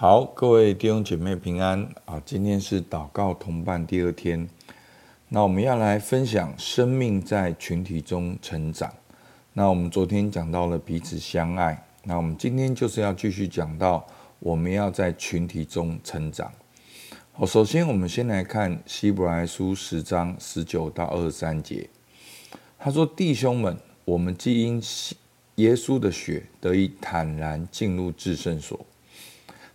好，各位弟兄姐妹平安啊！今天是祷告同伴第二天，那我们要来分享生命在群体中成长。那我们昨天讲到了彼此相爱，那我们今天就是要继续讲到我们要在群体中成长。好，首先我们先来看希伯来书十章十九到二十三节，他说：“弟兄们，我们既因耶稣的血得以坦然进入至圣所。”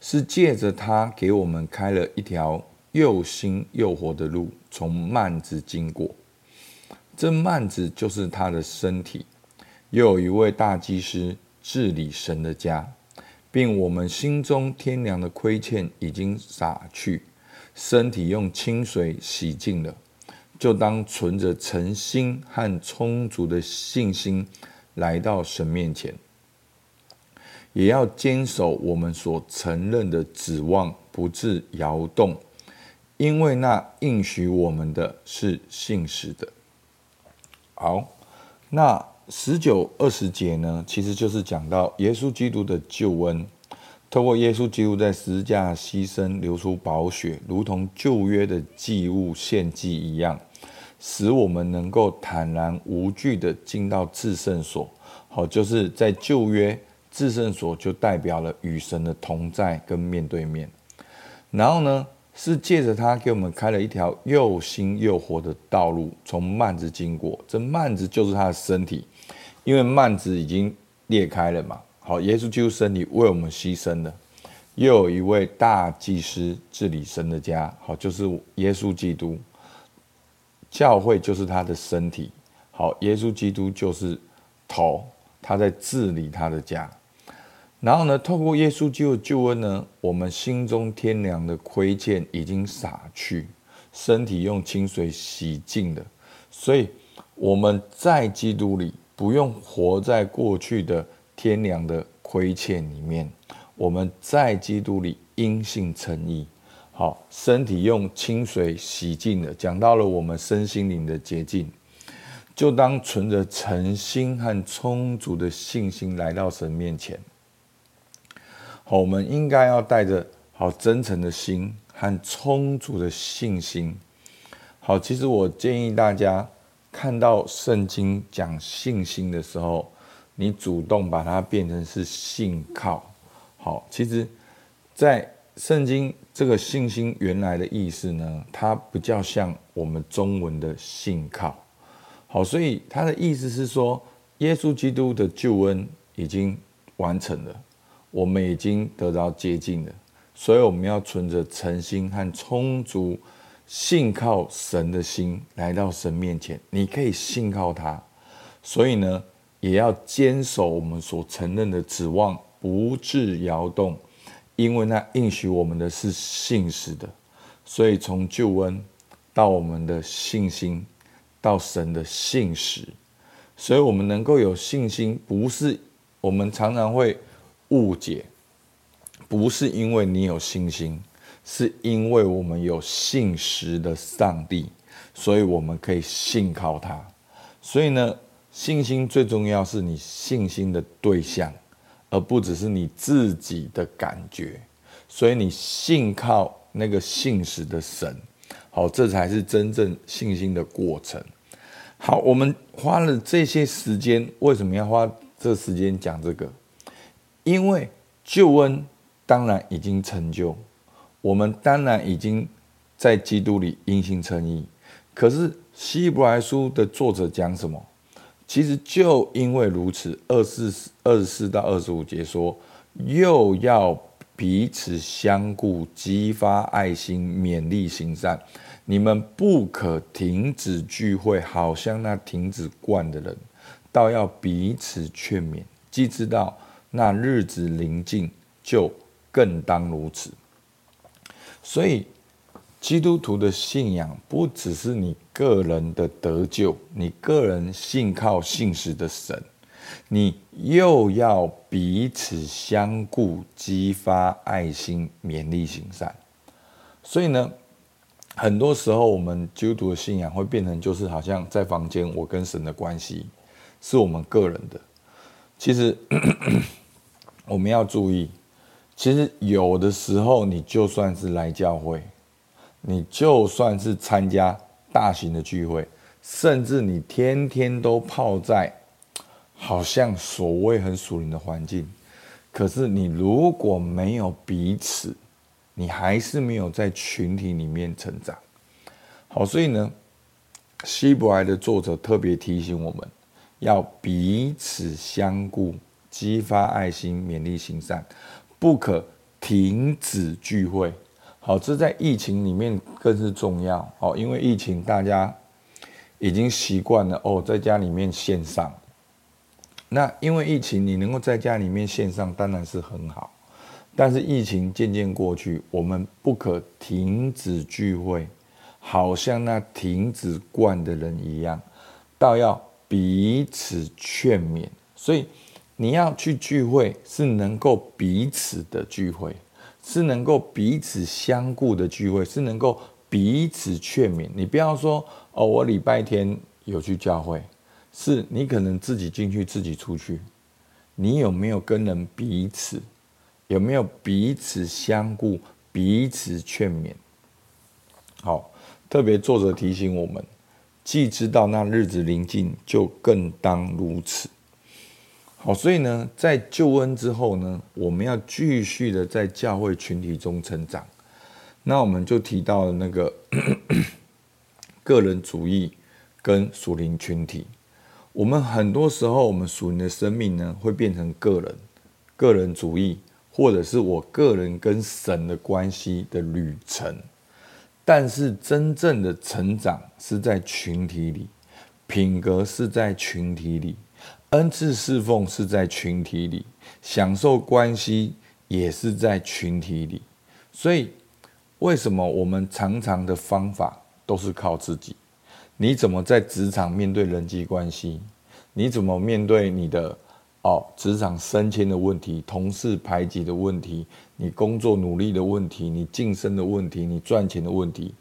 是借着他给我们开了一条又新又活的路，从幔子经过。这幔子就是他的身体。又有一位大祭司治理神的家，并我们心中天良的亏欠已经洒去，身体用清水洗净了，就当存着诚心和充足的信心来到神面前。也要坚守我们所承认的指望，不致摇动，因为那应许我们的是信实的。好，那十九二十节呢，其实就是讲到耶稣基督的救恩，透过耶稣基督在十字架牺牲，流出宝血，如同旧约的祭物献祭一样，使我们能够坦然无惧的进到至圣所。好，就是在旧约。至圣所就代表了与神的同在跟面对面，然后呢，是借着他给我们开了一条又新又活的道路，从幔子经过。这幔子就是他的身体，因为幔子已经裂开了嘛。好，耶稣基督身体为我们牺牲了。又有一位大祭司治理神的家，好，就是耶稣基督。教会就是他的身体，好，耶稣基督就是头，他在治理他的家。然后呢，透过耶稣基督的救恩呢，我们心中天良的亏欠已经洒去，身体用清水洗净了，所以我们在基督里不用活在过去的天良的亏欠里面，我们在基督里因信称义，好，身体用清水洗净了，讲到了我们身心灵的洁净，就当存着诚心和充足的信心来到神面前。好，我们应该要带着好真诚的心和充足的信心。好，其实我建议大家看到圣经讲信心的时候，你主动把它变成是信靠。好，其实，在圣经这个信心原来的意思呢，它比较像我们中文的信靠。好，所以它的意思是说，耶稣基督的救恩已经完成了。我们已经得到接近了，所以我们要存着诚心和充足信靠神的心来到神面前。你可以信靠他，所以呢，也要坚守我们所承认的指望，不致摇动，因为那应许我们的是信实的。所以从救恩到我们的信心，到神的信实，所以我们能够有信心，不是我们常常会。误解，不是因为你有信心，是因为我们有信实的上帝，所以我们可以信靠他。所以呢，信心最重要是你信心的对象，而不只是你自己的感觉。所以你信靠那个信实的神，好，这才是真正信心的过程。好，我们花了这些时间，为什么要花这时间讲这个？因为救恩当然已经成就，我们当然已经在基督里因信称义。可是希伯来书的作者讲什么？其实就因为如此，二四二十四到二十五节说，又要彼此相顾，激发爱心，勉励行善。你们不可停止聚会，好像那停止惯的人，倒要彼此劝勉，既知道。那日子临近，就更当如此。所以，基督徒的信仰不只是你个人的得救，你个人信靠信实的神，你又要彼此相顾，激发爱心，勉励行善。所以呢，很多时候我们基督徒的信仰会变成，就是好像在房间，我跟神的关系是我们个人的。其实。我们要注意，其实有的时候，你就算是来教会，你就算是参加大型的聚会，甚至你天天都泡在好像所谓很属灵的环境，可是你如果没有彼此，你还是没有在群体里面成长。好，所以呢，希伯来的作者特别提醒我们，要彼此相顾，激发爱心，勉励行善。不可停止聚会，好，这在疫情里面更是重要哦。因为疫情，大家已经习惯了哦，在家里面线上。那因为疫情，你能够在家里面线上，当然是很好。但是疫情渐渐过去，我们不可停止聚会，好像那停止惯的人一样，倒要彼此劝勉。所以。你要去聚会，是能够彼此的聚会，是能够彼此相顾的聚会，是能够彼此劝勉。你不要说哦，我礼拜天有去教会，是你可能自己进去，自己出去。你有没有跟人彼此？有没有彼此相顾、彼此劝勉？好，特别作者提醒我们，既知道那日子临近，就更当如此。好，所以呢，在救恩之后呢，我们要继续的在教会群体中成长。那我们就提到了那个 个人主义跟属灵群体。我们很多时候，我们属灵的生命呢，会变成个人、个人主义，或者是我个人跟神的关系的旅程。但是真正的成长是在群体里，品格是在群体里。恩赐侍奉是在群体里，享受关系也是在群体里。所以，为什么我们常常的方法都是靠自己？你怎么在职场面对人际关系？你怎么面对你的哦职场升迁的问题、同事排挤的问题、你工作努力的问题、你晋升的问题、你赚钱的问题？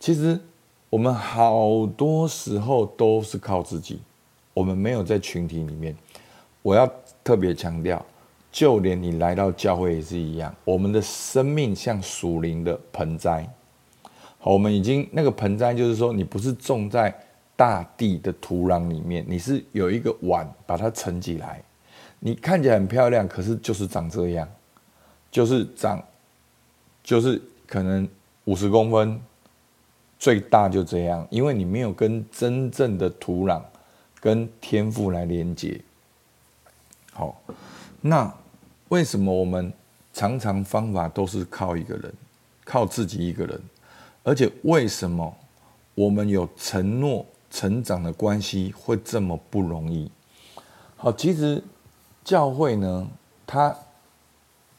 其实我们好多时候都是靠自己。我们没有在群体里面，我要特别强调，就连你来到教会也是一样。我们的生命像属灵的盆栽，好，我们已经那个盆栽就是说，你不是种在大地的土壤里面，你是有一个碗把它盛起来，你看起来很漂亮，可是就是长这样，就是长，就是可能五十公分，最大就这样，因为你没有跟真正的土壤。跟天赋来连接，好，那为什么我们常常方法都是靠一个人，靠自己一个人，而且为什么我们有承诺成长的关系会这么不容易？好，其实教会呢，它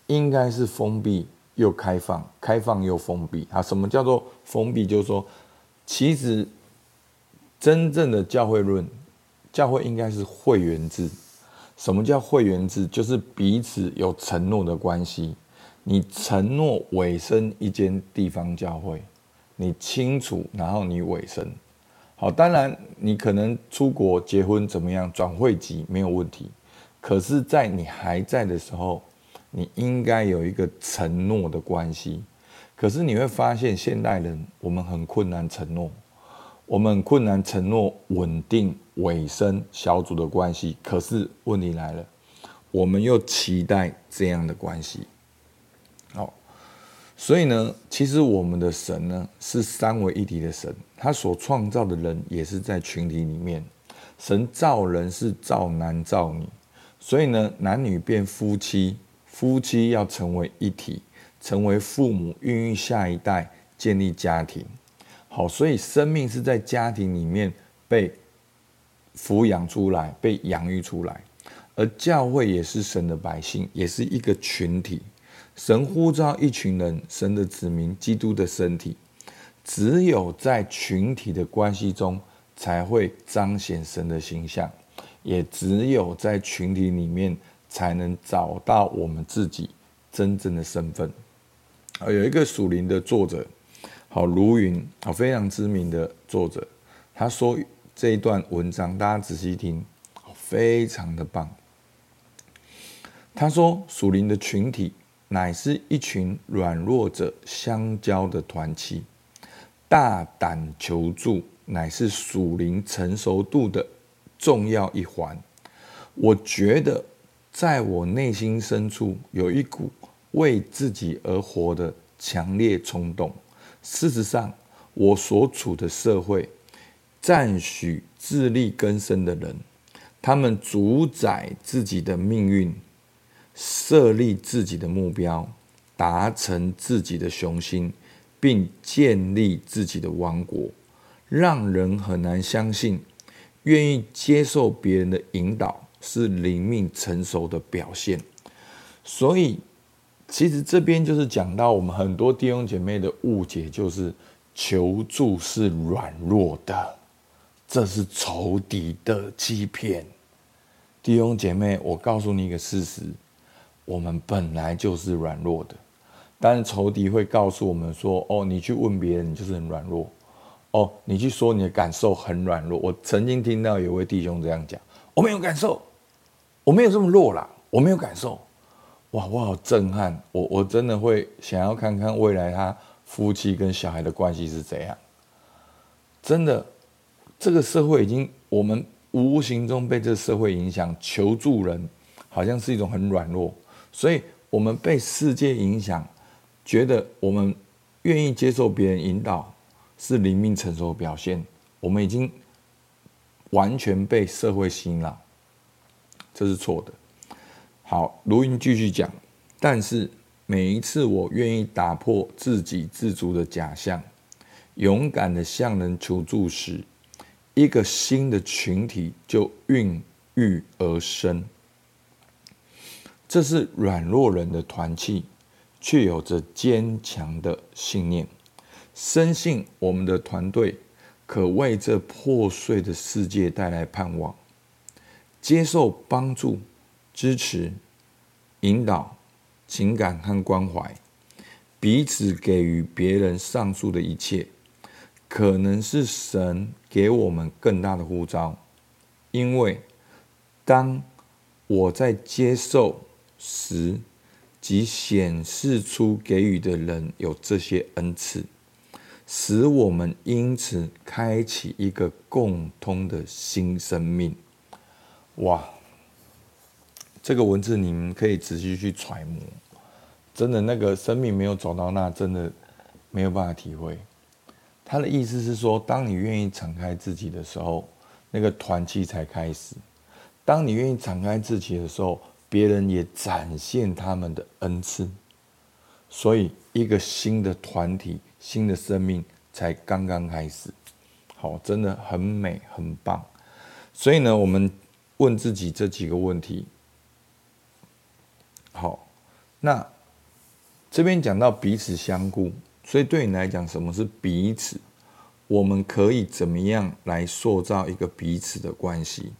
应该是封闭又开放，开放又封闭啊。什么叫做封闭？就是说，其实真正的教会论。教会应该是会员制。什么叫会员制？就是彼此有承诺的关系。你承诺委身一间地方教会，你清楚，然后你委身。好，当然你可能出国结婚怎么样，转会籍没有问题。可是，在你还在的时候，你应该有一个承诺的关系。可是你会发现，现代人我们很困难承诺。我们困难承诺稳定尾声小组的关系，可是问题来了，我们又期待这样的关系。好，所以呢，其实我们的神呢是三位一体的神，他所创造的人也是在群体里面。神造人是造男造女，所以呢，男女变夫妻，夫妻要成为一体，成为父母，孕育下一代，建立家庭。好，所以生命是在家庭里面被抚养出来，被养育出来，而教会也是神的百姓，也是一个群体。神呼召一群人，神的子民，基督的身体。只有在群体的关系中，才会彰显神的形象；也只有在群体里面，才能找到我们自己真正的身份。啊，有一个属灵的作者。好，卢云，好，非常知名的作者，他说这一段文章，大家仔细听，非常的棒。他说，属灵的群体乃是一群软弱者相交的团契，大胆求助乃是属灵成熟度的重要一环。我觉得，在我内心深处有一股为自己而活的强烈冲动。事实上，我所处的社会，赞许自力更生的人，他们主宰自己的命运。设立自己的目标，达成自己的雄心，并建立自己的王国，让人很难相信，愿意接受别人的引导是灵命成熟的表现。所以，其实这边就是讲到我们很多弟兄姐妹的误解，就是求助是软弱的，这是仇敌的欺骗。弟兄姐妹，我告诉你一个事实。我们本来就是软弱的，但是仇敌会告诉我们说：“哦，你去问别人，你就是很软弱。哦，你去说你的感受很软弱。”我曾经听到有位弟兄这样讲：“我没有感受，我没有这么弱啦，我没有感受。”哇，我好震撼！我我真的会想要看看未来他夫妻跟小孩的关系是怎样。真的，这个社会已经我们无形中被这个社会影响，求助人好像是一种很软弱。所以，我们被世界影响，觉得我们愿意接受别人引导是灵命成熟的表现。我们已经完全被社会洗脑，这是错的。好，卢云继续讲。但是每一次我愿意打破自给自足的假象，勇敢的向人求助时，一个新的群体就孕育而生。这是软弱人的团契，却有着坚强的信念，深信我们的团队可为这破碎的世界带来盼望。接受帮助、支持、引导、情感和关怀，彼此给予别人上述的一切，可能是神给我们更大的呼召，因为当我在接受。时，即显示出给予的人有这些恩赐，使我们因此开启一个共通的新生命。哇，这个文字你们可以仔细去揣摩。真的，那个生命没有走到那，真的没有办法体会。他的意思是说，当你愿意敞开自己的时候，那个团契才开始。当你愿意敞开自己的时候，别人也展现他们的恩赐，所以一个新的团体、新的生命才刚刚开始。好，真的很美，很棒。所以呢，我们问自己这几个问题。好，那这边讲到彼此相顾，所以对你来讲，什么是彼此？我们可以怎么样来塑造一个彼此的关系？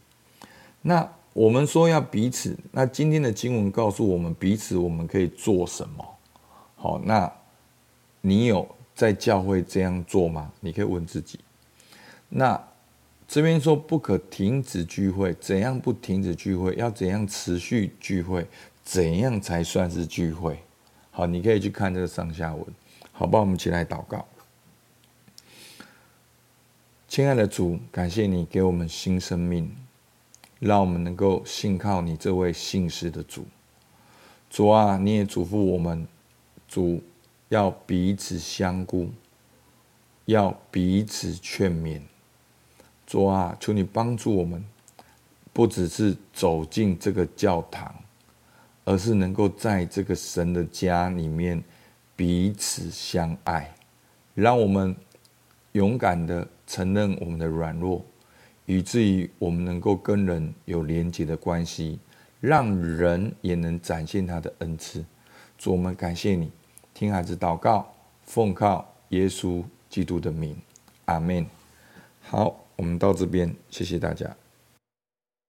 那我们说要彼此，那今天的经文告诉我们彼此我们可以做什么？好，那你有在教会这样做吗？你可以问自己。那这边说不可停止聚会，怎样不停止聚会？要怎样持续聚会？怎样才算是聚会？好，你可以去看这个上下文。好，吧我们起来祷告。亲爱的主，感谢你给我们新生命。让我们能够信靠你这位信实的主，主啊，你也嘱咐我们，主要彼此相顾，要彼此劝勉。主啊，求你帮助我们，不只是走进这个教堂，而是能够在这个神的家里面彼此相爱，让我们勇敢的承认我们的软弱。以至于我们能够跟人有连结的关系，让人也能展现他的恩赐。主，我们感谢你，听孩子祷告，奉靠耶稣基督的名，阿门。好，我们到这边，谢谢大家。